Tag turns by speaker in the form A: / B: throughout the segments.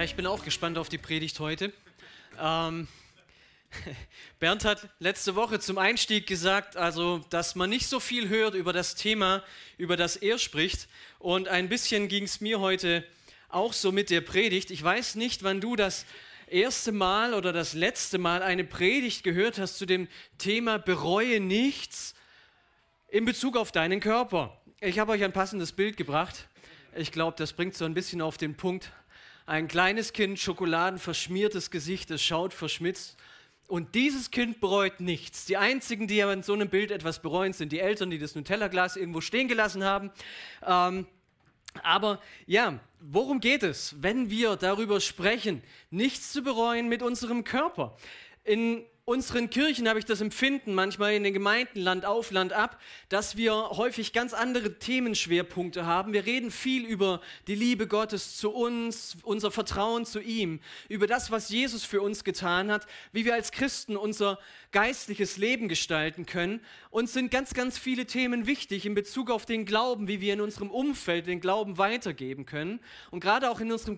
A: Ja, ich bin auch gespannt auf die Predigt heute. Ähm, Bernd hat letzte Woche zum Einstieg gesagt, also, dass man nicht so viel hört über das Thema, über das er spricht. Und ein bisschen ging es mir heute auch so mit der Predigt. Ich weiß nicht, wann du das erste Mal oder das letzte Mal eine Predigt gehört hast zu dem Thema Bereue nichts in Bezug auf deinen Körper. Ich habe euch ein passendes Bild gebracht. Ich glaube, das bringt so ein bisschen auf den Punkt, ein kleines Kind, schokoladenverschmiertes Gesicht, es schaut verschmitzt. Und dieses Kind bereut nichts. Die einzigen, die in so einem Bild etwas bereuen, sind die Eltern, die das Nutella-Glas irgendwo stehen gelassen haben. Ähm, aber ja, worum geht es, wenn wir darüber sprechen, nichts zu bereuen mit unserem Körper? In unseren Kirchen habe ich das Empfinden, manchmal in den Gemeinden Land auf, Land ab, dass wir häufig ganz andere Themenschwerpunkte haben. Wir reden viel über die Liebe Gottes zu uns, unser Vertrauen zu ihm, über das, was Jesus für uns getan hat, wie wir als Christen unser geistliches Leben gestalten können. Uns sind ganz, ganz viele Themen wichtig in Bezug auf den Glauben, wie wir in unserem Umfeld den Glauben weitergeben können. Und gerade auch in unserem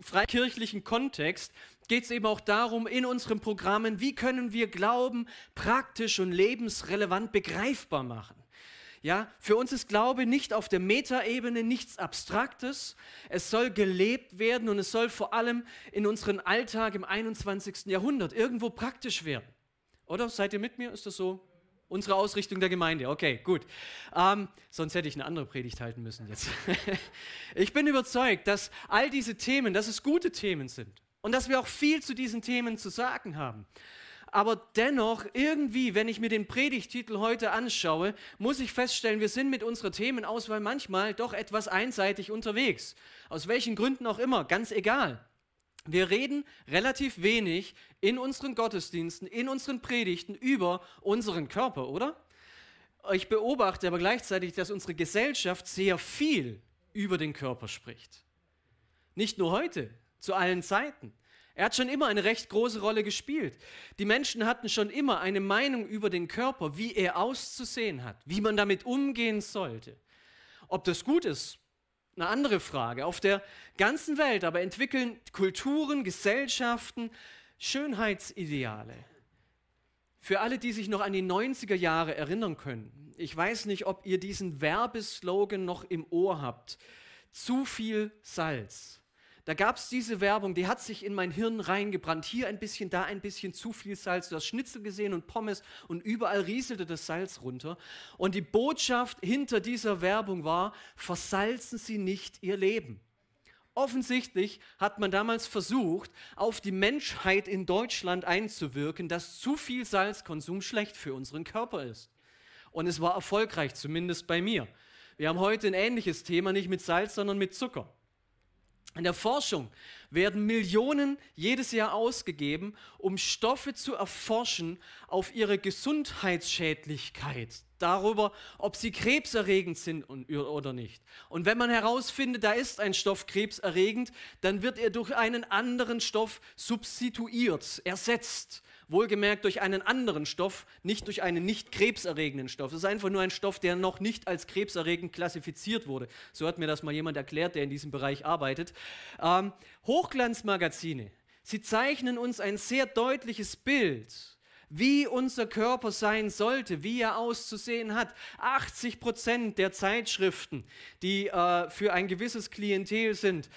A: freikirchlichen Kontext geht es eben auch darum, in unseren Programmen, wie können wir Glauben praktisch und lebensrelevant begreifbar machen. Ja, für uns ist Glaube nicht auf der Metaebene nichts Abstraktes. Es soll gelebt werden und es soll vor allem in unseren Alltag im 21. Jahrhundert irgendwo praktisch werden. Oder seid ihr mit mir? Ist das so? Unsere Ausrichtung der Gemeinde. Okay, gut. Ähm, sonst hätte ich eine andere Predigt halten müssen jetzt. ich bin überzeugt, dass all diese Themen, dass es gute Themen sind und dass wir auch viel zu diesen Themen zu sagen haben. Aber dennoch, irgendwie, wenn ich mir den Predigtitel heute anschaue, muss ich feststellen, wir sind mit unserer Themenauswahl manchmal doch etwas einseitig unterwegs. Aus welchen Gründen auch immer, ganz egal. Wir reden relativ wenig in unseren Gottesdiensten, in unseren Predigten über unseren Körper, oder? Ich beobachte aber gleichzeitig, dass unsere Gesellschaft sehr viel über den Körper spricht. Nicht nur heute, zu allen Zeiten. Er hat schon immer eine recht große Rolle gespielt. Die Menschen hatten schon immer eine Meinung über den Körper, wie er auszusehen hat, wie man damit umgehen sollte. Ob das gut ist, eine andere Frage. Auf der ganzen Welt aber entwickeln Kulturen, Gesellschaften Schönheitsideale. Für alle, die sich noch an die 90er Jahre erinnern können, ich weiß nicht, ob ihr diesen Werbeslogan noch im Ohr habt. Zu viel Salz. Da gab es diese Werbung, die hat sich in mein Hirn reingebrannt. Hier ein bisschen, da ein bisschen zu viel Salz. Du hast Schnitzel gesehen und Pommes und überall rieselte das Salz runter. Und die Botschaft hinter dieser Werbung war, versalzen Sie nicht Ihr Leben. Offensichtlich hat man damals versucht, auf die Menschheit in Deutschland einzuwirken, dass zu viel Salzkonsum schlecht für unseren Körper ist. Und es war erfolgreich, zumindest bei mir. Wir haben heute ein ähnliches Thema, nicht mit Salz, sondern mit Zucker. In der Forschung werden Millionen jedes Jahr ausgegeben, um Stoffe zu erforschen auf ihre Gesundheitsschädlichkeit, darüber, ob sie krebserregend sind oder nicht. Und wenn man herausfindet, da ist ein Stoff krebserregend, dann wird er durch einen anderen Stoff substituiert, ersetzt. Wohlgemerkt durch einen anderen Stoff, nicht durch einen nicht krebserregenden Stoff. Es ist einfach nur ein Stoff, der noch nicht als krebserregend klassifiziert wurde. So hat mir das mal jemand erklärt, der in diesem Bereich arbeitet. Ähm, Hochglanzmagazine, sie zeichnen uns ein sehr deutliches Bild wie unser Körper sein sollte, wie er auszusehen hat. 80 Prozent der Zeitschriften, die äh, für ein gewisses Klientel sind,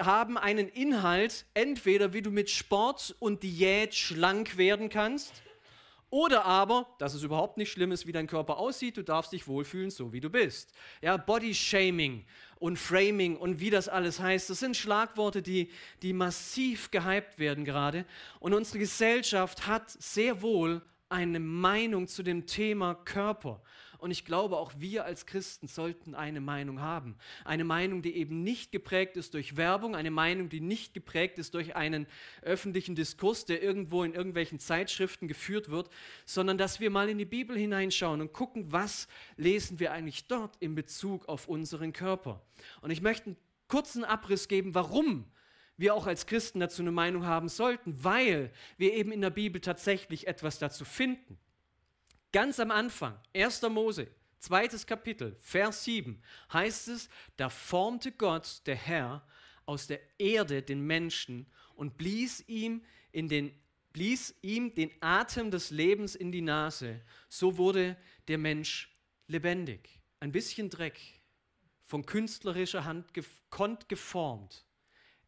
A: haben einen Inhalt, entweder wie du mit Sport und Diät schlank werden kannst, oder aber, dass es überhaupt nicht schlimm ist, wie dein Körper aussieht, du darfst dich wohlfühlen, so wie du bist. Ja, Body Shaming und Framing und wie das alles heißt, das sind Schlagworte, die, die massiv gehypt werden gerade. Und unsere Gesellschaft hat sehr wohl eine Meinung zu dem Thema Körper. Und ich glaube, auch wir als Christen sollten eine Meinung haben. Eine Meinung, die eben nicht geprägt ist durch Werbung, eine Meinung, die nicht geprägt ist durch einen öffentlichen Diskurs, der irgendwo in irgendwelchen Zeitschriften geführt wird, sondern dass wir mal in die Bibel hineinschauen und gucken, was lesen wir eigentlich dort in Bezug auf unseren Körper. Und ich möchte einen kurzen Abriss geben, warum wir auch als Christen dazu eine Meinung haben sollten, weil wir eben in der Bibel tatsächlich etwas dazu finden. Ganz am Anfang, 1. Mose, zweites Kapitel, Vers 7, heißt es, da formte Gott, der Herr, aus der Erde den Menschen und blies ihm, in den, blies ihm den Atem des Lebens in die Nase. So wurde der Mensch lebendig. Ein bisschen Dreck, von künstlerischer Hand gekonnt geformt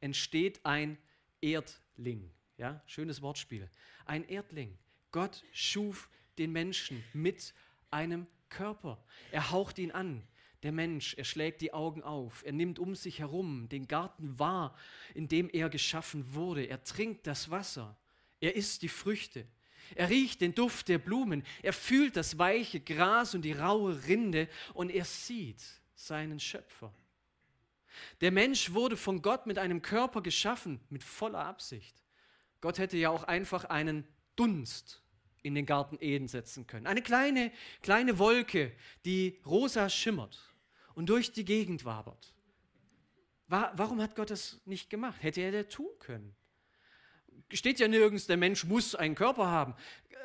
A: entsteht ein Erdling. Ja, schönes Wortspiel. Ein Erdling. Gott schuf den Menschen mit einem Körper. Er haucht ihn an. Der Mensch, er schlägt die Augen auf, er nimmt um sich herum den Garten wahr, in dem er geschaffen wurde. Er trinkt das Wasser, er isst die Früchte, er riecht den Duft der Blumen, er fühlt das weiche Gras und die raue Rinde und er sieht seinen Schöpfer. Der Mensch wurde von Gott mit einem Körper geschaffen, mit voller Absicht. Gott hätte ja auch einfach einen Dunst in den Garten Eden setzen können. Eine kleine, kleine Wolke, die rosa schimmert und durch die Gegend wabert. Warum hat Gott das nicht gemacht? Hätte er das tun können? Steht ja nirgends, der Mensch muss einen Körper haben.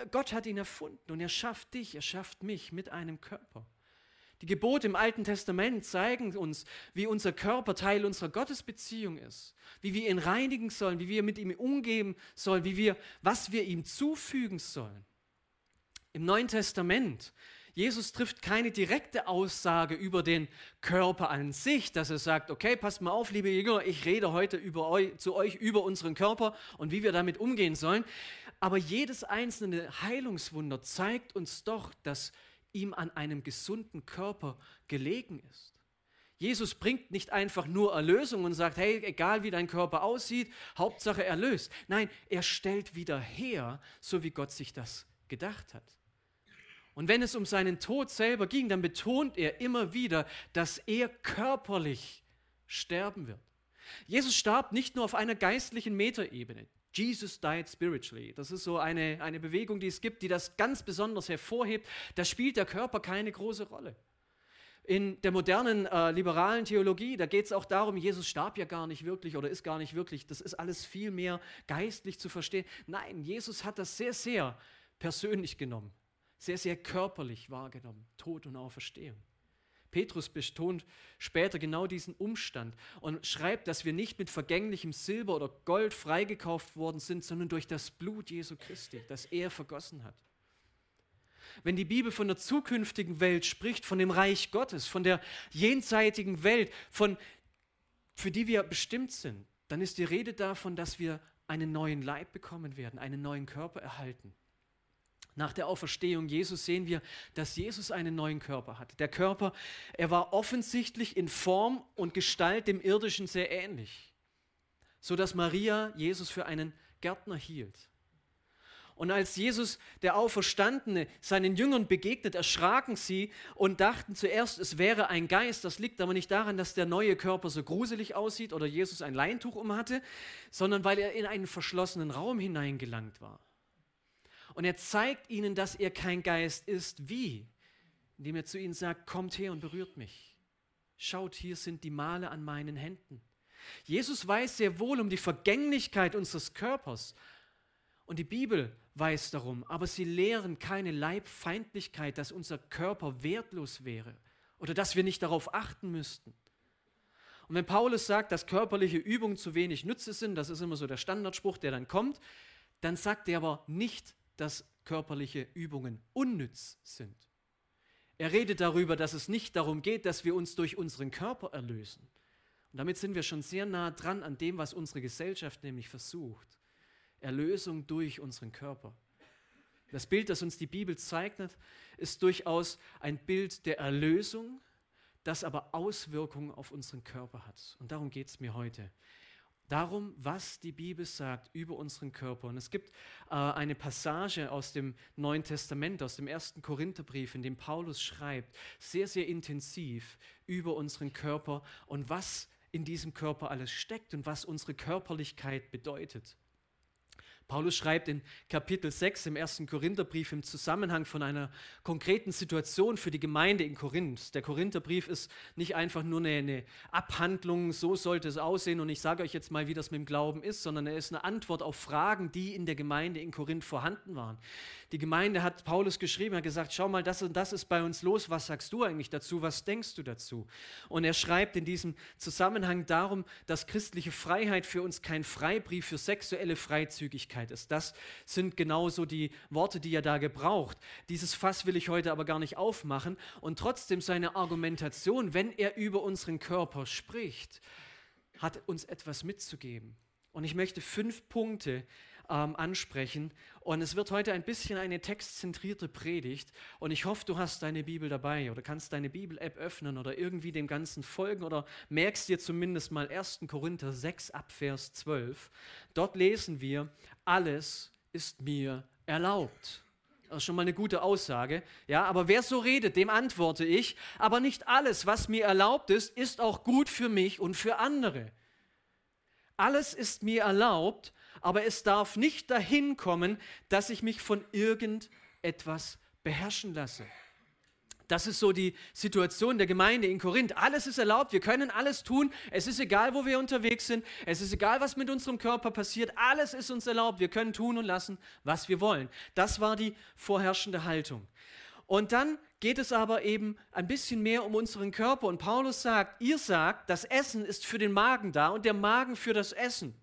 A: Gott hat ihn erfunden und er schafft dich, er schafft mich mit einem Körper. Die Gebote im Alten Testament zeigen uns, wie unser Körper Teil unserer Gottesbeziehung ist, wie wir ihn reinigen sollen, wie wir mit ihm umgehen sollen, wie wir, was wir ihm zufügen sollen. Im Neuen Testament, Jesus trifft keine direkte Aussage über den Körper an sich, dass er sagt, okay, passt mal auf, liebe Jünger, ich rede heute über euch, zu euch über unseren Körper und wie wir damit umgehen sollen. Aber jedes einzelne Heilungswunder zeigt uns doch, dass ihm an einem gesunden Körper gelegen ist. Jesus bringt nicht einfach nur Erlösung und sagt, hey, egal wie dein Körper aussieht, Hauptsache erlöst. Nein, er stellt wieder her, so wie Gott sich das gedacht hat. Und wenn es um seinen Tod selber ging, dann betont er immer wieder, dass er körperlich sterben wird. Jesus starb nicht nur auf einer geistlichen Metaebene. Jesus died spiritually. Das ist so eine, eine Bewegung, die es gibt, die das ganz besonders hervorhebt. Da spielt der Körper keine große Rolle. In der modernen äh, liberalen Theologie, da geht es auch darum, Jesus starb ja gar nicht wirklich oder ist gar nicht wirklich. Das ist alles viel mehr geistlich zu verstehen. Nein, Jesus hat das sehr, sehr persönlich genommen, sehr, sehr körperlich wahrgenommen. Tod und Auferstehung. Petrus betont später genau diesen Umstand und schreibt, dass wir nicht mit vergänglichem Silber oder Gold freigekauft worden sind, sondern durch das Blut Jesu Christi, das er vergossen hat. Wenn die Bibel von der zukünftigen Welt spricht, von dem Reich Gottes, von der jenseitigen Welt, von, für die wir bestimmt sind, dann ist die Rede davon, dass wir einen neuen Leib bekommen werden, einen neuen Körper erhalten. Nach der Auferstehung Jesus sehen wir, dass Jesus einen neuen Körper hat. Der Körper, er war offensichtlich in Form und Gestalt dem irdischen sehr ähnlich, so dass Maria Jesus für einen Gärtner hielt. Und als Jesus, der Auferstandene, seinen Jüngern begegnet, erschraken sie und dachten zuerst, es wäre ein Geist. Das liegt aber nicht daran, dass der neue Körper so gruselig aussieht oder Jesus ein Leintuch umhatte, sondern weil er in einen verschlossenen Raum hineingelangt war. Und er zeigt ihnen, dass er kein Geist ist. Wie? Indem er zu ihnen sagt, kommt her und berührt mich. Schaut, hier sind die Male an meinen Händen. Jesus weiß sehr wohl um die Vergänglichkeit unseres Körpers. Und die Bibel weiß darum, aber sie lehren keine Leibfeindlichkeit, dass unser Körper wertlos wäre oder dass wir nicht darauf achten müssten. Und wenn Paulus sagt, dass körperliche Übungen zu wenig Nütze sind, das ist immer so der Standardspruch, der dann kommt, dann sagt er aber nicht, dass körperliche Übungen unnütz sind. Er redet darüber, dass es nicht darum geht, dass wir uns durch unseren Körper erlösen. Und damit sind wir schon sehr nah dran an dem, was unsere Gesellschaft nämlich versucht. Erlösung durch unseren Körper. Das Bild, das uns die Bibel zeichnet, ist durchaus ein Bild der Erlösung, das aber Auswirkungen auf unseren Körper hat. Und darum geht es mir heute. Darum, was die Bibel sagt über unseren Körper. Und es gibt äh, eine Passage aus dem Neuen Testament, aus dem ersten Korintherbrief, in dem Paulus schreibt, sehr, sehr intensiv über unseren Körper und was in diesem Körper alles steckt und was unsere Körperlichkeit bedeutet. Paulus schreibt in Kapitel 6 im ersten Korintherbrief im Zusammenhang von einer konkreten Situation für die Gemeinde in Korinth. Der Korintherbrief ist nicht einfach nur eine, eine, Abhandlung, so sollte es aussehen und ich sage euch jetzt mal, wie das mit dem Glauben ist, sondern er ist eine Antwort auf Fragen, die in der Gemeinde in Korinth vorhanden waren. Die Gemeinde hat Paulus geschrieben, hat gesagt, schau mal, das und das ist bei uns los, was sagst du eigentlich dazu, was denkst du dazu? Und er schreibt in diesem Zusammenhang darum, dass christliche Freiheit für uns kein Freibrief für sexuelle Freizügigkeit ist. Das sind genauso die Worte, die er da gebraucht. Dieses Fass will ich heute aber gar nicht aufmachen. Und trotzdem seine Argumentation, wenn er über unseren Körper spricht, hat uns etwas mitzugeben. Und ich möchte fünf Punkte ähm, ansprechen. Und es wird heute ein bisschen eine textzentrierte Predigt. Und ich hoffe, du hast deine Bibel dabei oder kannst deine Bibel-App öffnen oder irgendwie dem Ganzen folgen oder merkst dir zumindest mal 1. Korinther 6 ab Vers 12. Dort lesen wir, alles ist mir erlaubt. Das ist schon mal eine gute Aussage. Ja, aber wer so redet, dem antworte ich, aber nicht alles, was mir erlaubt ist, ist auch gut für mich und für andere. Alles ist mir erlaubt, aber es darf nicht dahin kommen, dass ich mich von irgendetwas beherrschen lasse. Das ist so die Situation der Gemeinde in Korinth. Alles ist erlaubt, wir können alles tun. Es ist egal, wo wir unterwegs sind. Es ist egal, was mit unserem Körper passiert. Alles ist uns erlaubt. Wir können tun und lassen, was wir wollen. Das war die vorherrschende Haltung. Und dann geht es aber eben ein bisschen mehr um unseren Körper. Und Paulus sagt, ihr sagt, das Essen ist für den Magen da und der Magen für das Essen.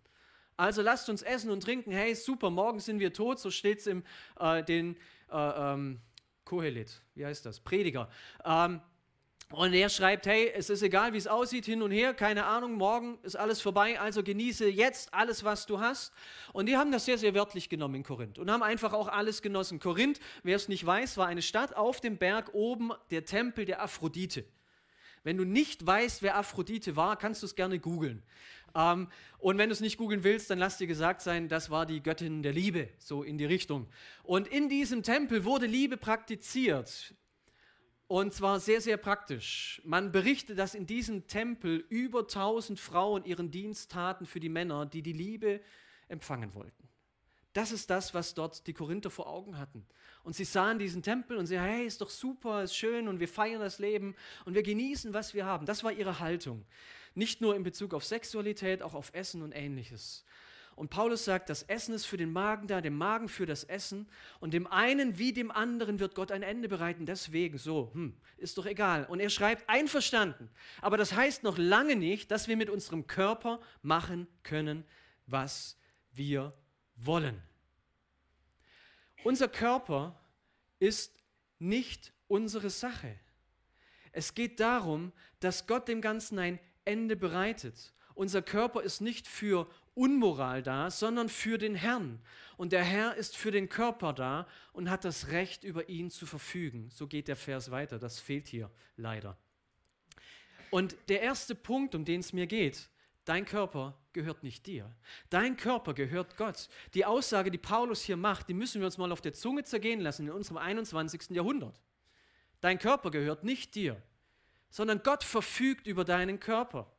A: Also lasst uns essen und trinken. Hey, super, morgen sind wir tot. So steht es im äh, den äh, ähm, Kohelet, wie heißt das? Prediger. Ähm, und er schreibt, hey, es ist egal, wie es aussieht, hin und her, keine Ahnung, morgen ist alles vorbei, also genieße jetzt alles, was du hast. Und die haben das sehr, sehr wörtlich genommen in Korinth und haben einfach auch alles genossen. Korinth, wer es nicht weiß, war eine Stadt auf dem Berg oben, der Tempel der Aphrodite. Wenn du nicht weißt, wer Aphrodite war, kannst du es gerne googeln. Ähm, und wenn du es nicht googeln willst, dann lass dir gesagt sein, das war die Göttin der Liebe, so in die Richtung. Und in diesem Tempel wurde Liebe praktiziert. Und zwar sehr, sehr praktisch. Man berichtet, dass in diesem Tempel über 1000 Frauen ihren Dienst taten für die Männer, die die Liebe empfangen wollten. Das ist das, was dort die Korinther vor Augen hatten. Und sie sahen diesen Tempel und sie, hey, ist doch super, ist schön und wir feiern das Leben und wir genießen, was wir haben. Das war ihre Haltung. Nicht nur in Bezug auf Sexualität, auch auf Essen und ähnliches. Und Paulus sagt, das Essen ist für den Magen da, dem Magen für das Essen. Und dem einen wie dem anderen wird Gott ein Ende bereiten. Deswegen so, hm, ist doch egal. Und er schreibt, einverstanden. Aber das heißt noch lange nicht, dass wir mit unserem Körper machen können, was wir wollen. Unser Körper ist nicht unsere Sache. Es geht darum, dass Gott dem Ganzen ein Ende bereitet. Unser Körper ist nicht für Unmoral da, sondern für den Herrn. Und der Herr ist für den Körper da und hat das Recht, über ihn zu verfügen. So geht der Vers weiter. Das fehlt hier leider. Und der erste Punkt, um den es mir geht, dein Körper gehört nicht dir. Dein Körper gehört Gott. Die Aussage, die Paulus hier macht, die müssen wir uns mal auf der Zunge zergehen lassen in unserem 21. Jahrhundert. Dein Körper gehört nicht dir, sondern Gott verfügt über deinen Körper.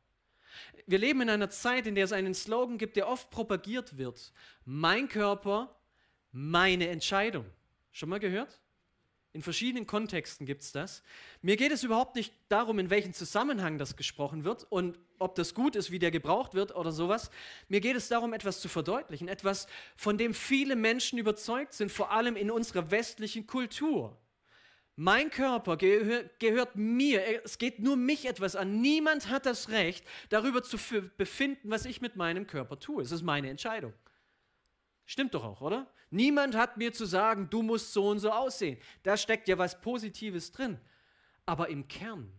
A: Wir leben in einer Zeit, in der es einen Slogan gibt, der oft propagiert wird. Mein Körper, meine Entscheidung. Schon mal gehört? In verschiedenen Kontexten gibt es das. Mir geht es überhaupt nicht darum, in welchem Zusammenhang das gesprochen wird und ob das gut ist, wie der gebraucht wird oder sowas. Mir geht es darum, etwas zu verdeutlichen, etwas, von dem viele Menschen überzeugt sind, vor allem in unserer westlichen Kultur. Mein Körper gehör, gehört mir. Es geht nur mich etwas an. Niemand hat das Recht, darüber zu befinden, was ich mit meinem Körper tue. Es ist meine Entscheidung. Stimmt doch auch, oder? Niemand hat mir zu sagen, du musst so und so aussehen. Da steckt ja was Positives drin. Aber im Kern,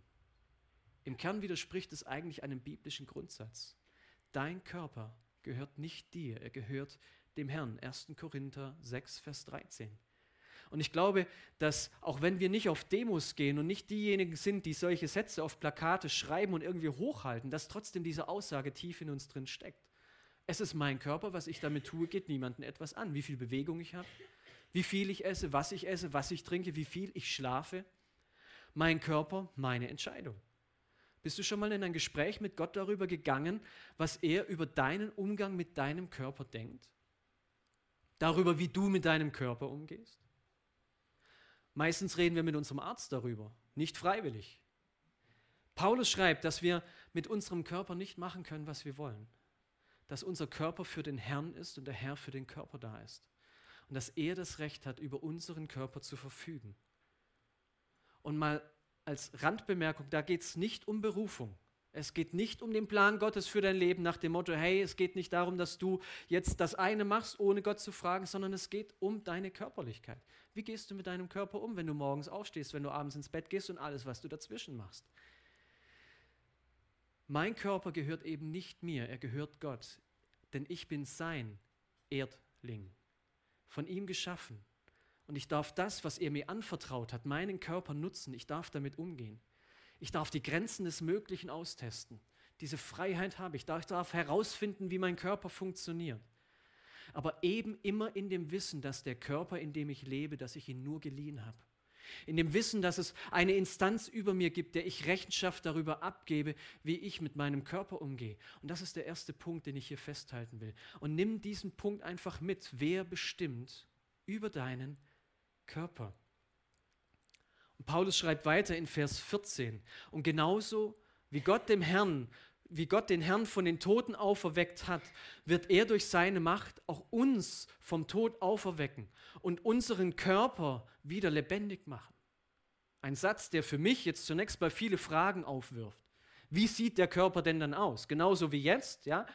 A: im Kern widerspricht es eigentlich einem biblischen Grundsatz. Dein Körper gehört nicht dir, er gehört dem Herrn. 1. Korinther 6, Vers 13. Und ich glaube, dass auch wenn wir nicht auf Demos gehen und nicht diejenigen sind, die solche Sätze auf Plakate schreiben und irgendwie hochhalten, dass trotzdem diese Aussage tief in uns drin steckt. Es ist mein Körper, was ich damit tue, geht niemandem etwas an. Wie viel Bewegung ich habe, wie viel ich esse, was ich esse, was ich trinke, wie viel ich schlafe. Mein Körper, meine Entscheidung. Bist du schon mal in ein Gespräch mit Gott darüber gegangen, was er über deinen Umgang mit deinem Körper denkt? Darüber, wie du mit deinem Körper umgehst? Meistens reden wir mit unserem Arzt darüber, nicht freiwillig. Paulus schreibt, dass wir mit unserem Körper nicht machen können, was wir wollen. Dass unser Körper für den Herrn ist und der Herr für den Körper da ist. Und dass er das Recht hat, über unseren Körper zu verfügen. Und mal als Randbemerkung, da geht es nicht um Berufung. Es geht nicht um den Plan Gottes für dein Leben nach dem Motto, hey, es geht nicht darum, dass du jetzt das eine machst, ohne Gott zu fragen, sondern es geht um deine Körperlichkeit. Wie gehst du mit deinem Körper um, wenn du morgens aufstehst, wenn du abends ins Bett gehst und alles, was du dazwischen machst? Mein Körper gehört eben nicht mir, er gehört Gott, denn ich bin sein Erdling, von ihm geschaffen. Und ich darf das, was er mir anvertraut hat, meinen Körper nutzen. Ich darf damit umgehen. Ich darf die Grenzen des Möglichen austesten. Diese Freiheit habe ich. Ich darf herausfinden, wie mein Körper funktioniert. Aber eben immer in dem Wissen, dass der Körper, in dem ich lebe, dass ich ihn nur geliehen habe. In dem Wissen, dass es eine Instanz über mir gibt, der ich Rechenschaft darüber abgebe, wie ich mit meinem Körper umgehe. Und das ist der erste Punkt, den ich hier festhalten will. Und nimm diesen Punkt einfach mit. Wer bestimmt über deinen Körper. Und Paulus schreibt weiter in Vers 14. Und genauso wie Gott dem Herrn, wie Gott den Herrn von den Toten auferweckt hat, wird er durch seine Macht auch uns vom Tod auferwecken und unseren Körper wieder lebendig machen. Ein Satz, der für mich jetzt zunächst mal viele Fragen aufwirft. Wie sieht der Körper denn dann aus? Genauso wie jetzt, ja?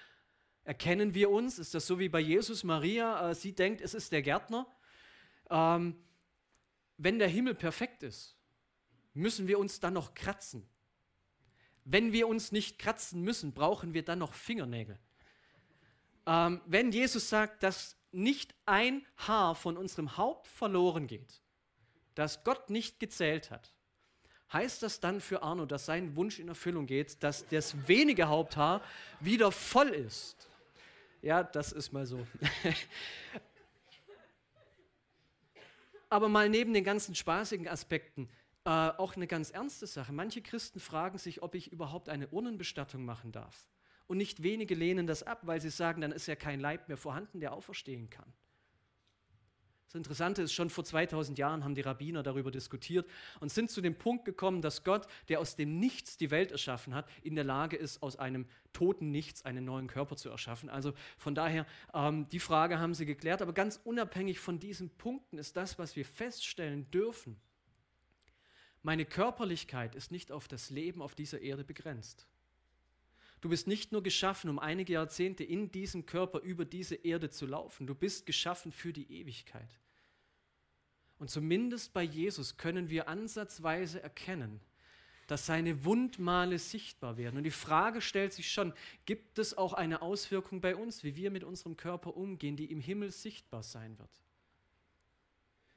A: Erkennen wir uns? Ist das so wie bei Jesus, Maria? Äh, sie denkt, es ist der Gärtner. Ähm, wenn der Himmel perfekt ist, müssen wir uns dann noch kratzen. Wenn wir uns nicht kratzen müssen, brauchen wir dann noch Fingernägel. Ähm, wenn Jesus sagt, dass nicht ein Haar von unserem Haupt verloren geht, dass Gott nicht gezählt hat, heißt das dann für Arno, dass sein Wunsch in Erfüllung geht, dass das wenige Haupthaar wieder voll ist? Ja, das ist mal so. aber mal neben den ganzen spaßigen Aspekten äh, auch eine ganz ernste Sache. Manche Christen fragen sich, ob ich überhaupt eine Urnenbestattung machen darf. Und nicht wenige lehnen das ab, weil sie sagen, dann ist ja kein Leib mehr vorhanden, der auferstehen kann. Das Interessante ist, schon vor 2000 Jahren haben die Rabbiner darüber diskutiert und sind zu dem Punkt gekommen, dass Gott, der aus dem Nichts die Welt erschaffen hat, in der Lage ist, aus einem toten Nichts einen neuen Körper zu erschaffen. Also von daher, ähm, die Frage haben sie geklärt, aber ganz unabhängig von diesen Punkten ist das, was wir feststellen dürfen. Meine Körperlichkeit ist nicht auf das Leben auf dieser Erde begrenzt. Du bist nicht nur geschaffen, um einige Jahrzehnte in diesem Körper über diese Erde zu laufen. Du bist geschaffen für die Ewigkeit. Und zumindest bei Jesus können wir ansatzweise erkennen, dass seine Wundmale sichtbar werden. Und die Frage stellt sich schon, gibt es auch eine Auswirkung bei uns, wie wir mit unserem Körper umgehen, die im Himmel sichtbar sein wird?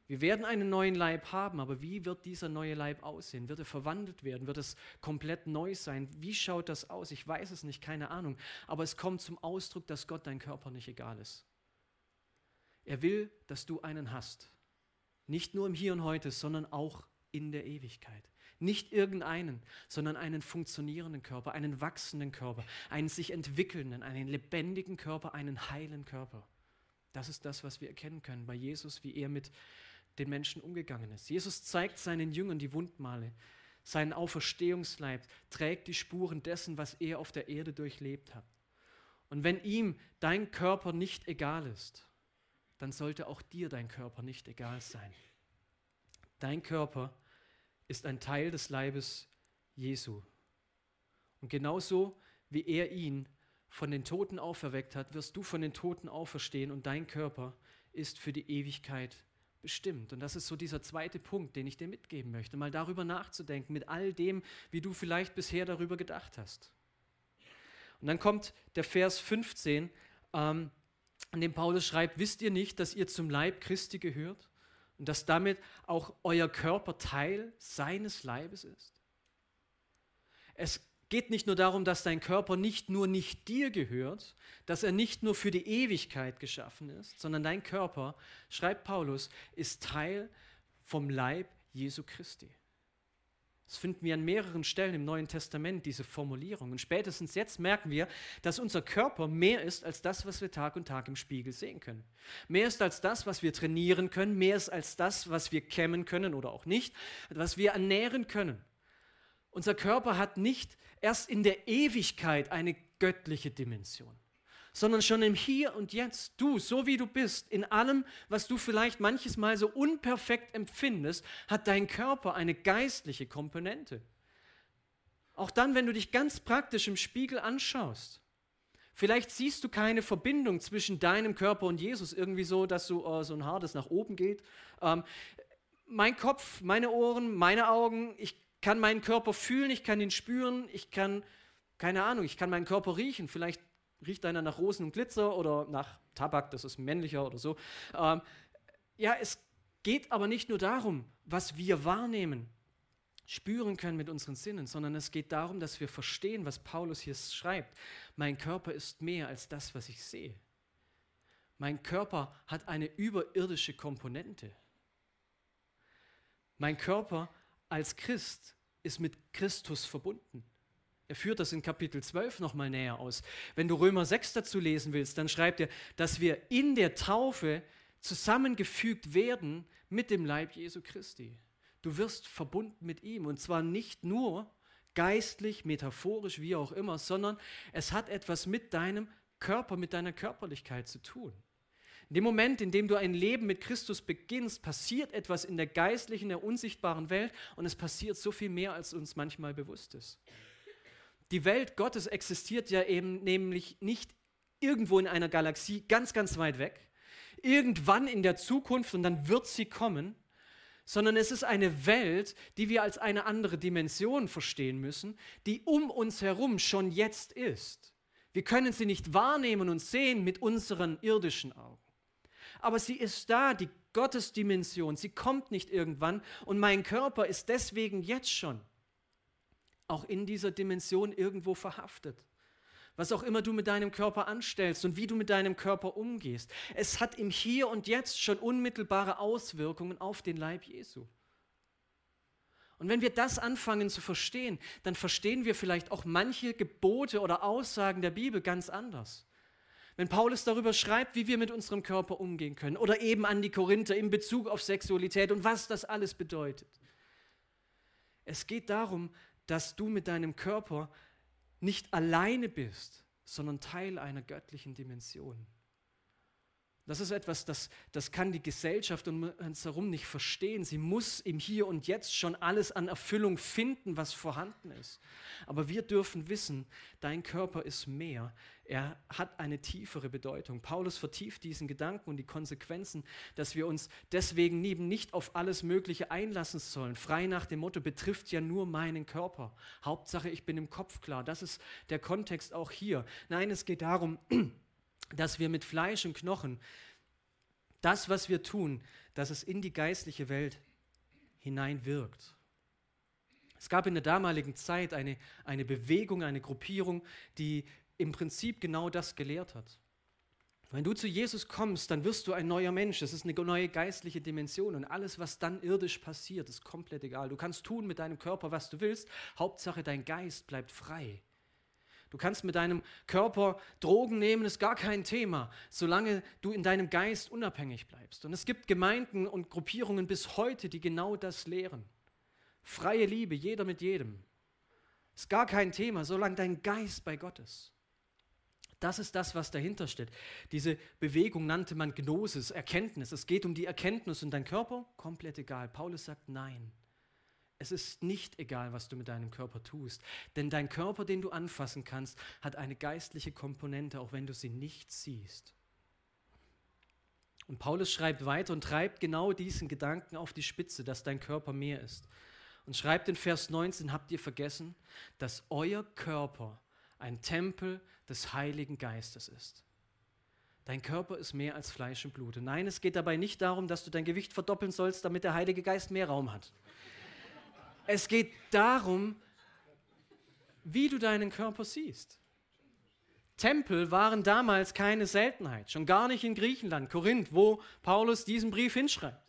A: Wir werden einen neuen Leib haben, aber wie wird dieser neue Leib aussehen? Wird er verwandelt werden? Wird es komplett neu sein? Wie schaut das aus? Ich weiß es nicht, keine Ahnung. Aber es kommt zum Ausdruck, dass Gott dein Körper nicht egal ist. Er will, dass du einen hast. Nicht nur im Hier und Heute, sondern auch in der Ewigkeit. Nicht irgendeinen, sondern einen funktionierenden Körper, einen wachsenden Körper, einen sich entwickelnden, einen lebendigen Körper, einen heilen Körper. Das ist das, was wir erkennen können bei Jesus, wie er mit den Menschen umgegangen ist. Jesus zeigt seinen Jüngern die Wundmale. Sein Auferstehungsleib trägt die Spuren dessen, was er auf der Erde durchlebt hat. Und wenn ihm dein Körper nicht egal ist, dann sollte auch dir dein Körper nicht egal sein. Dein Körper ist ein Teil des Leibes Jesu. Und genauso wie er ihn von den Toten auferweckt hat, wirst du von den Toten auferstehen und dein Körper ist für die Ewigkeit bestimmt. Und das ist so dieser zweite Punkt, den ich dir mitgeben möchte, mal darüber nachzudenken, mit all dem, wie du vielleicht bisher darüber gedacht hast. Und dann kommt der Vers 15, ähm, an dem Paulus schreibt, wisst ihr nicht, dass ihr zum Leib Christi gehört und dass damit auch euer Körper Teil seines Leibes ist? Es geht nicht nur darum, dass dein Körper nicht nur nicht dir gehört, dass er nicht nur für die Ewigkeit geschaffen ist, sondern dein Körper, schreibt Paulus, ist Teil vom Leib Jesu Christi. Das finden wir an mehreren Stellen im Neuen Testament, diese Formulierung. Und spätestens jetzt merken wir, dass unser Körper mehr ist als das, was wir Tag und Tag im Spiegel sehen können. Mehr ist als das, was wir trainieren können, mehr ist als das, was wir kämmen können oder auch nicht, was wir ernähren können. Unser Körper hat nicht erst in der Ewigkeit eine göttliche Dimension sondern schon im Hier und Jetzt. Du, so wie du bist, in allem, was du vielleicht manches Mal so unperfekt empfindest, hat dein Körper eine geistliche Komponente. Auch dann, wenn du dich ganz praktisch im Spiegel anschaust. Vielleicht siehst du keine Verbindung zwischen deinem Körper und Jesus, irgendwie so, dass du oh, so ein Haar, das nach oben geht. Ähm, mein Kopf, meine Ohren, meine Augen, ich kann meinen Körper fühlen, ich kann ihn spüren, ich kann, keine Ahnung, ich kann meinen Körper riechen. Vielleicht riecht einer nach Rosen und Glitzer oder nach Tabak, das ist männlicher oder so. Ähm, ja, es geht aber nicht nur darum, was wir wahrnehmen, spüren können mit unseren Sinnen, sondern es geht darum, dass wir verstehen, was Paulus hier schreibt. Mein Körper ist mehr als das, was ich sehe. Mein Körper hat eine überirdische Komponente. Mein Körper als Christ ist mit Christus verbunden. Er führt das in Kapitel 12 nochmal näher aus. Wenn du Römer 6 dazu lesen willst, dann schreibt er, dass wir in der Taufe zusammengefügt werden mit dem Leib Jesu Christi. Du wirst verbunden mit ihm und zwar nicht nur geistlich, metaphorisch, wie auch immer, sondern es hat etwas mit deinem Körper, mit deiner Körperlichkeit zu tun. In dem Moment, in dem du ein Leben mit Christus beginnst, passiert etwas in der geistlichen, der unsichtbaren Welt und es passiert so viel mehr, als uns manchmal bewusst ist. Die Welt Gottes existiert ja eben nämlich nicht irgendwo in einer Galaxie ganz, ganz weit weg, irgendwann in der Zukunft und dann wird sie kommen, sondern es ist eine Welt, die wir als eine andere Dimension verstehen müssen, die um uns herum schon jetzt ist. Wir können sie nicht wahrnehmen und sehen mit unseren irdischen Augen. Aber sie ist da, die Gottesdimension, sie kommt nicht irgendwann und mein Körper ist deswegen jetzt schon auch in dieser Dimension irgendwo verhaftet. Was auch immer du mit deinem Körper anstellst und wie du mit deinem Körper umgehst. Es hat im Hier und Jetzt schon unmittelbare Auswirkungen auf den Leib Jesu. Und wenn wir das anfangen zu verstehen, dann verstehen wir vielleicht auch manche Gebote oder Aussagen der Bibel ganz anders. Wenn Paulus darüber schreibt, wie wir mit unserem Körper umgehen können oder eben an die Korinther in Bezug auf Sexualität und was das alles bedeutet. Es geht darum, dass du mit deinem Körper nicht alleine bist, sondern Teil einer göttlichen Dimension. Das ist etwas, das, das kann die Gesellschaft um uns herum nicht verstehen. Sie muss im Hier und Jetzt schon alles an Erfüllung finden, was vorhanden ist. Aber wir dürfen wissen, dein Körper ist mehr. Er hat eine tiefere Bedeutung. Paulus vertieft diesen Gedanken und die Konsequenzen, dass wir uns deswegen eben nicht auf alles Mögliche einlassen sollen. Frei nach dem Motto, betrifft ja nur meinen Körper. Hauptsache, ich bin im Kopf klar. Das ist der Kontext auch hier. Nein, es geht darum, dass wir mit Fleisch und Knochen das, was wir tun, dass es in die geistliche Welt hineinwirkt. Es gab in der damaligen Zeit eine, eine Bewegung, eine Gruppierung, die im Prinzip genau das gelehrt hat. Wenn du zu Jesus kommst, dann wirst du ein neuer Mensch. Das ist eine neue geistliche Dimension. Und alles, was dann irdisch passiert, ist komplett egal. Du kannst tun mit deinem Körper, was du willst. Hauptsache, dein Geist bleibt frei. Du kannst mit deinem Körper Drogen nehmen, ist gar kein Thema, solange du in deinem Geist unabhängig bleibst. Und es gibt Gemeinden und Gruppierungen bis heute, die genau das lehren. Freie Liebe, jeder mit jedem. Ist gar kein Thema, solange dein Geist bei Gott ist. Das ist das, was dahinter steht. Diese Bewegung nannte man Gnosis, Erkenntnis. Es geht um die Erkenntnis und dein Körper, komplett egal. Paulus sagt nein. Es ist nicht egal, was du mit deinem Körper tust, denn dein Körper, den du anfassen kannst, hat eine geistliche Komponente, auch wenn du sie nicht siehst. Und Paulus schreibt weiter und treibt genau diesen Gedanken auf die Spitze, dass dein Körper mehr ist. Und schreibt in Vers 19, habt ihr vergessen, dass euer Körper ein Tempel des Heiligen Geistes ist. Dein Körper ist mehr als Fleisch und Blut. Nein, es geht dabei nicht darum, dass du dein Gewicht verdoppeln sollst, damit der Heilige Geist mehr Raum hat. Es geht darum, wie du deinen Körper siehst. Tempel waren damals keine Seltenheit, schon gar nicht in Griechenland, Korinth, wo Paulus diesen Brief hinschreibt.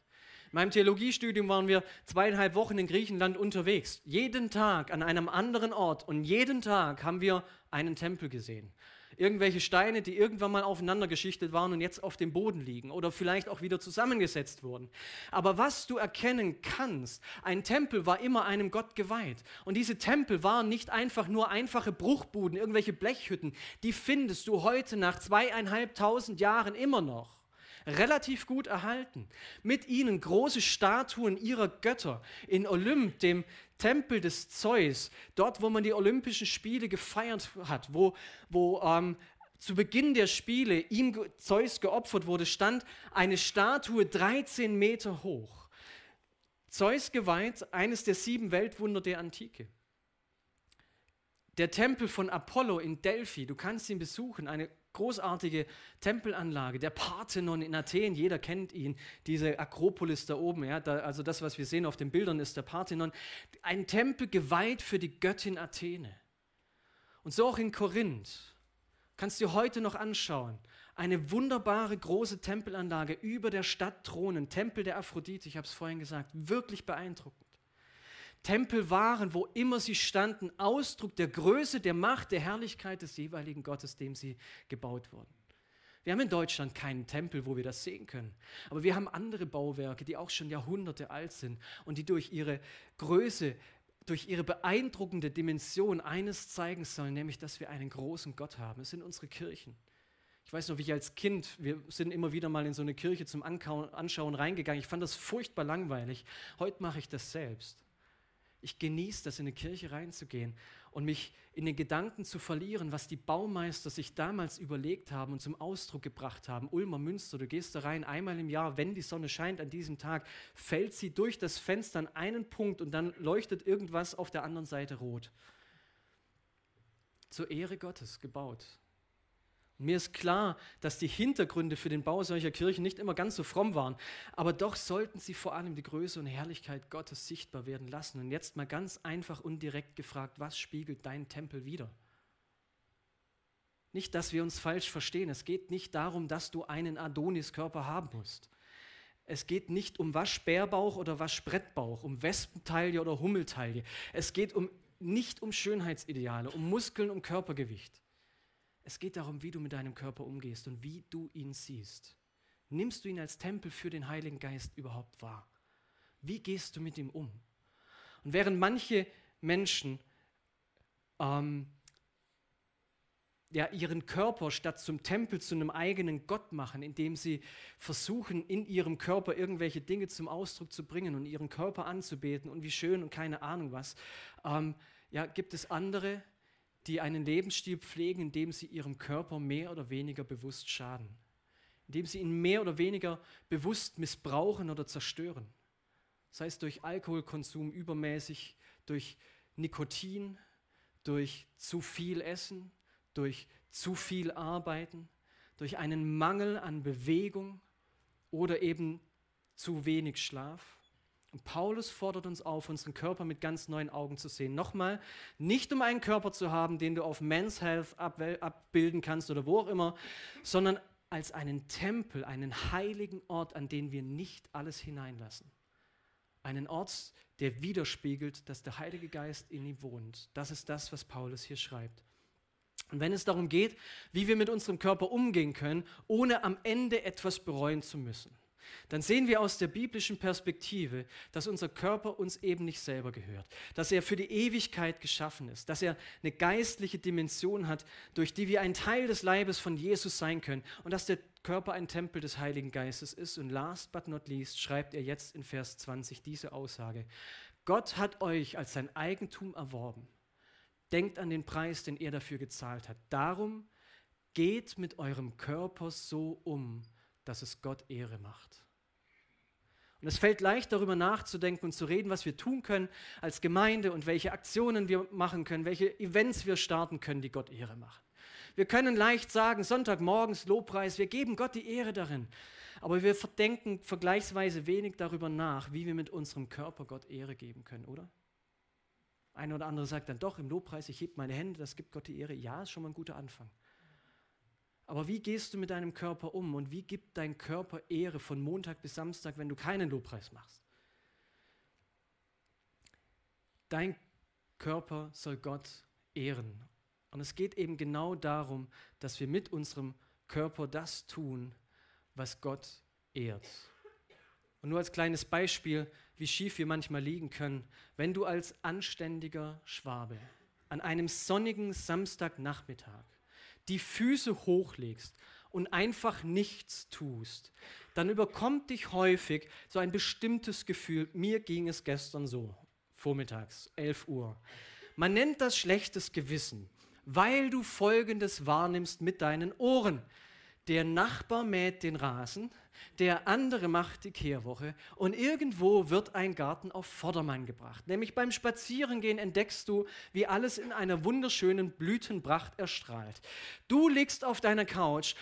A: In meinem Theologiestudium waren wir zweieinhalb Wochen in Griechenland unterwegs, jeden Tag an einem anderen Ort und jeden Tag haben wir einen Tempel gesehen irgendwelche Steine, die irgendwann mal aufeinander geschichtet waren und jetzt auf dem Boden liegen oder vielleicht auch wieder zusammengesetzt wurden. Aber was du erkennen kannst, ein Tempel war immer einem Gott geweiht. Und diese Tempel waren nicht einfach nur einfache Bruchbuden, irgendwelche Blechhütten. Die findest du heute nach zweieinhalbtausend Jahren immer noch relativ gut erhalten. Mit ihnen große Statuen ihrer Götter in Olymp, dem Tempel des Zeus, dort, wo man die Olympischen Spiele gefeiert hat, wo, wo ähm, zu Beginn der Spiele ihm Zeus geopfert wurde, stand eine Statue 13 Meter hoch. Zeus geweiht, eines der sieben Weltwunder der Antike. Der Tempel von Apollo in Delphi, du kannst ihn besuchen, eine großartige Tempelanlage, der Parthenon in Athen, jeder kennt ihn, diese Akropolis da oben, ja, da, also das, was wir sehen auf den Bildern, ist der Parthenon, ein Tempel geweiht für die Göttin Athene. Und so auch in Korinth, kannst du heute noch anschauen, eine wunderbare große Tempelanlage über der Stadt thronen, Tempel der Aphrodite, ich habe es vorhin gesagt, wirklich beeindruckend. Tempel waren, wo immer sie standen, Ausdruck der Größe, der Macht, der Herrlichkeit des jeweiligen Gottes, dem sie gebaut wurden. Wir haben in Deutschland keinen Tempel, wo wir das sehen können. Aber wir haben andere Bauwerke, die auch schon Jahrhunderte alt sind und die durch ihre Größe, durch ihre beeindruckende Dimension eines zeigen sollen, nämlich, dass wir einen großen Gott haben. Es sind unsere Kirchen. Ich weiß noch, wie ich als Kind, wir sind immer wieder mal in so eine Kirche zum Anschauen reingegangen. Ich fand das furchtbar langweilig. Heute mache ich das selbst. Ich genieße das, in eine Kirche reinzugehen und mich in den Gedanken zu verlieren, was die Baumeister sich damals überlegt haben und zum Ausdruck gebracht haben. Ulmer Münster, du gehst da rein, einmal im Jahr, wenn die Sonne scheint an diesem Tag, fällt sie durch das Fenster an einen Punkt und dann leuchtet irgendwas auf der anderen Seite rot. Zur Ehre Gottes gebaut. Mir ist klar, dass die Hintergründe für den Bau solcher Kirchen nicht immer ganz so fromm waren, aber doch sollten sie vor allem die Größe und Herrlichkeit Gottes sichtbar werden lassen. Und jetzt mal ganz einfach und direkt gefragt, was spiegelt dein Tempel wider? Nicht, dass wir uns falsch verstehen. Es geht nicht darum, dass du einen Adoniskörper haben musst. Es geht nicht um Waschbärbauch oder Waschbrettbauch, um Wespenteile oder Hummelteile. Es geht um, nicht um Schönheitsideale, um Muskeln, um Körpergewicht. Es geht darum, wie du mit deinem Körper umgehst und wie du ihn siehst. Nimmst du ihn als Tempel für den Heiligen Geist überhaupt wahr? Wie gehst du mit ihm um? Und während manche Menschen ähm, ja, ihren Körper statt zum Tempel zu einem eigenen Gott machen, indem sie versuchen, in ihrem Körper irgendwelche Dinge zum Ausdruck zu bringen und ihren Körper anzubeten und wie schön und keine Ahnung was, ähm, ja, gibt es andere, die einen Lebensstil pflegen, in dem sie ihrem Körper mehr oder weniger bewusst schaden, indem sie ihn mehr oder weniger bewusst missbrauchen oder zerstören. Sei es durch Alkoholkonsum übermäßig, durch Nikotin, durch zu viel Essen, durch zu viel Arbeiten, durch einen Mangel an Bewegung oder eben zu wenig Schlaf. Und Paulus fordert uns auf, unseren Körper mit ganz neuen Augen zu sehen. Nochmal, nicht um einen Körper zu haben, den du auf Men's Health abbilden kannst oder wo auch immer, sondern als einen Tempel, einen heiligen Ort, an den wir nicht alles hineinlassen. Einen Ort, der widerspiegelt, dass der Heilige Geist in ihm wohnt. Das ist das, was Paulus hier schreibt. Und wenn es darum geht, wie wir mit unserem Körper umgehen können, ohne am Ende etwas bereuen zu müssen dann sehen wir aus der biblischen Perspektive, dass unser Körper uns eben nicht selber gehört, dass er für die Ewigkeit geschaffen ist, dass er eine geistliche Dimension hat, durch die wir ein Teil des Leibes von Jesus sein können und dass der Körper ein Tempel des Heiligen Geistes ist. Und last but not least schreibt er jetzt in Vers 20 diese Aussage. Gott hat euch als sein Eigentum erworben. Denkt an den Preis, den er dafür gezahlt hat. Darum geht mit eurem Körper so um, dass es Gott Ehre macht. Und es fällt leicht darüber nachzudenken und zu reden, was wir tun können als Gemeinde und welche Aktionen wir machen können, welche Events wir starten können, die Gott Ehre machen. Wir können leicht sagen, Sonntagmorgens Lobpreis, wir geben Gott die Ehre darin. Aber wir denken vergleichsweise wenig darüber nach, wie wir mit unserem Körper Gott Ehre geben können, oder? Ein oder andere sagt dann doch im Lobpreis, ich heb meine Hände, das gibt Gott die Ehre. Ja, ist schon mal ein guter Anfang. Aber wie gehst du mit deinem Körper um und wie gibt dein Körper Ehre von Montag bis Samstag, wenn du keinen Lobpreis machst? Dein Körper soll Gott ehren. Und es geht eben genau darum, dass wir mit unserem Körper das tun, was Gott ehrt. Und nur als kleines Beispiel, wie schief wir manchmal liegen können, wenn du als anständiger Schwabe an einem sonnigen Samstagnachmittag die Füße hochlegst und einfach nichts tust, dann überkommt dich häufig so ein bestimmtes Gefühl. Mir ging es gestern so, vormittags, 11 Uhr. Man nennt das schlechtes Gewissen, weil du Folgendes wahrnimmst mit deinen Ohren. Der Nachbar mäht den Rasen, der andere macht die Kehrwoche und irgendwo wird ein Garten auf Vordermann gebracht. Nämlich beim Spazierengehen entdeckst du, wie alles in einer wunderschönen Blütenpracht erstrahlt. Du liegst auf deiner Couch,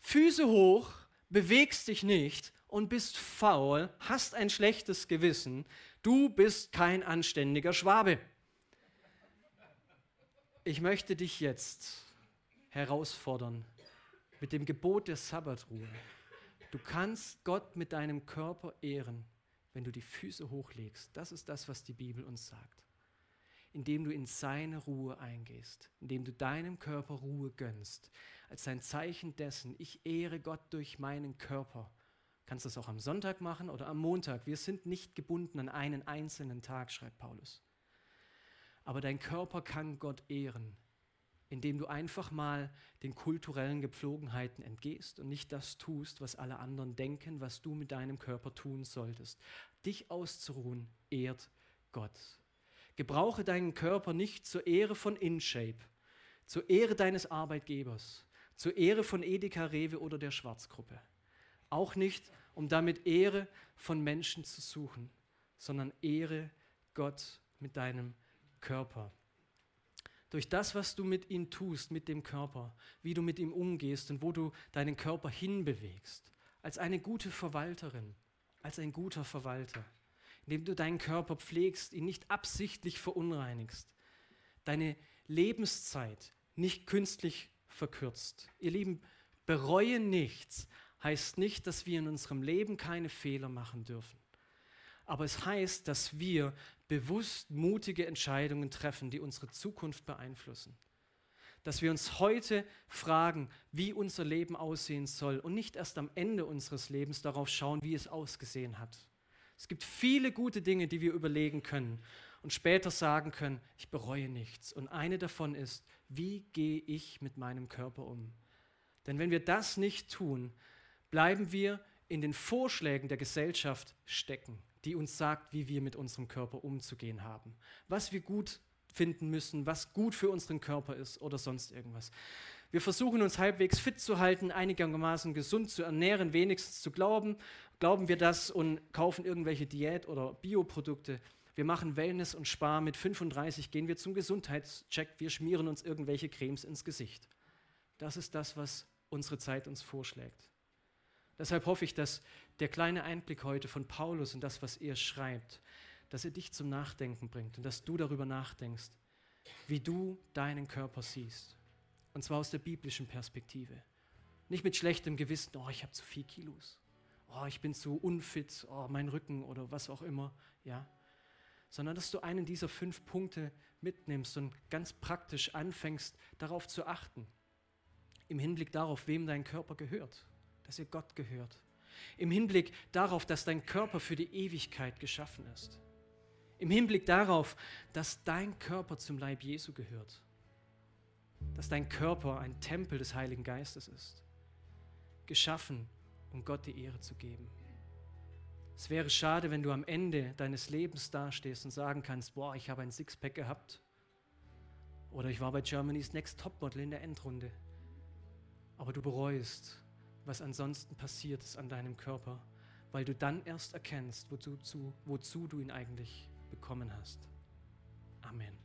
A: Füße hoch, bewegst dich nicht und bist faul, hast ein schlechtes Gewissen. Du bist kein anständiger Schwabe. Ich möchte dich jetzt herausfordern, mit dem Gebot der Sabbatruhe. Du kannst Gott mit deinem Körper ehren, wenn du die Füße hochlegst. Das ist das, was die Bibel uns sagt. Indem du in seine Ruhe eingehst, indem du deinem Körper Ruhe gönnst, als ein Zeichen dessen, ich ehre Gott durch meinen Körper. Kannst das auch am Sonntag machen oder am Montag. Wir sind nicht gebunden an einen einzelnen Tag, schreibt Paulus. Aber dein Körper kann Gott ehren, indem du einfach mal den kulturellen Gepflogenheiten entgehst und nicht das tust, was alle anderen denken, was du mit deinem Körper tun solltest. Dich auszuruhen ehrt Gott. Gebrauche deinen Körper nicht zur Ehre von InShape, zur Ehre deines Arbeitgebers, zur Ehre von Edeka Rewe oder der Schwarzgruppe. Auch nicht, um damit Ehre von Menschen zu suchen, sondern Ehre Gott mit deinem Körper durch das, was du mit ihm tust, mit dem Körper, wie du mit ihm umgehst und wo du deinen Körper hinbewegst, als eine gute Verwalterin, als ein guter Verwalter, indem du deinen Körper pflegst, ihn nicht absichtlich verunreinigst, deine Lebenszeit nicht künstlich verkürzt. Ihr Lieben, bereue nichts heißt nicht, dass wir in unserem Leben keine Fehler machen dürfen. Aber es heißt, dass wir bewusst mutige Entscheidungen treffen, die unsere Zukunft beeinflussen. Dass wir uns heute fragen, wie unser Leben aussehen soll und nicht erst am Ende unseres Lebens darauf schauen, wie es ausgesehen hat. Es gibt viele gute Dinge, die wir überlegen können und später sagen können, ich bereue nichts. Und eine davon ist, wie gehe ich mit meinem Körper um? Denn wenn wir das nicht tun, bleiben wir in den Vorschlägen der Gesellschaft stecken die uns sagt, wie wir mit unserem Körper umzugehen haben, was wir gut finden müssen, was gut für unseren Körper ist oder sonst irgendwas. Wir versuchen uns halbwegs fit zu halten, einigermaßen gesund zu ernähren, wenigstens zu glauben. Glauben wir das und kaufen irgendwelche Diät- oder Bioprodukte. Wir machen Wellness und Spar. Mit 35 gehen wir zum Gesundheitscheck. Wir schmieren uns irgendwelche Cremes ins Gesicht. Das ist das, was unsere Zeit uns vorschlägt. Deshalb hoffe ich, dass der kleine Einblick heute von Paulus und das, was er schreibt, dass er dich zum Nachdenken bringt und dass du darüber nachdenkst, wie du deinen Körper siehst. Und zwar aus der biblischen Perspektive. Nicht mit schlechtem Gewissen, oh, ich habe zu viel Kilos. Oh, ich bin zu unfit, oh, mein Rücken oder was auch immer, ja. Sondern dass du einen dieser fünf Punkte mitnimmst und ganz praktisch anfängst, darauf zu achten. Im Hinblick darauf, wem dein Körper gehört dass ihr Gott gehört. Im Hinblick darauf, dass dein Körper für die Ewigkeit geschaffen ist. Im Hinblick darauf, dass dein Körper zum Leib Jesu gehört. Dass dein Körper ein Tempel des Heiligen Geistes ist. Geschaffen, um Gott die Ehre zu geben. Es wäre schade, wenn du am Ende deines Lebens dastehst und sagen kannst, boah, ich habe ein Sixpack gehabt. Oder ich war bei Germany's Next Topmodel in der Endrunde. Aber du bereust, was ansonsten passiert ist an deinem Körper, weil du dann erst erkennst, wozu, zu, wozu du ihn eigentlich bekommen hast. Amen.